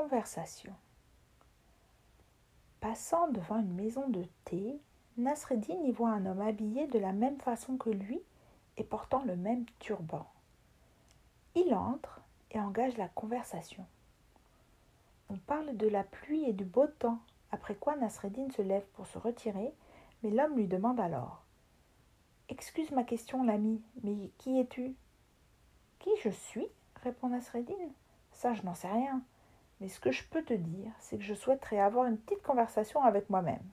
Conversation. Passant devant une maison de thé, Nasreddin y voit un homme habillé de la même façon que lui et portant le même turban. Il entre et engage la conversation. On parle de la pluie et du beau temps, après quoi Nasreddin se lève pour se retirer, mais l'homme lui demande alors Excuse ma question, l'ami, mais qui es-tu? Qui je suis? répond Nasreddin. Ça, je n'en sais rien. Mais ce que je peux te dire, c'est que je souhaiterais avoir une petite conversation avec moi-même.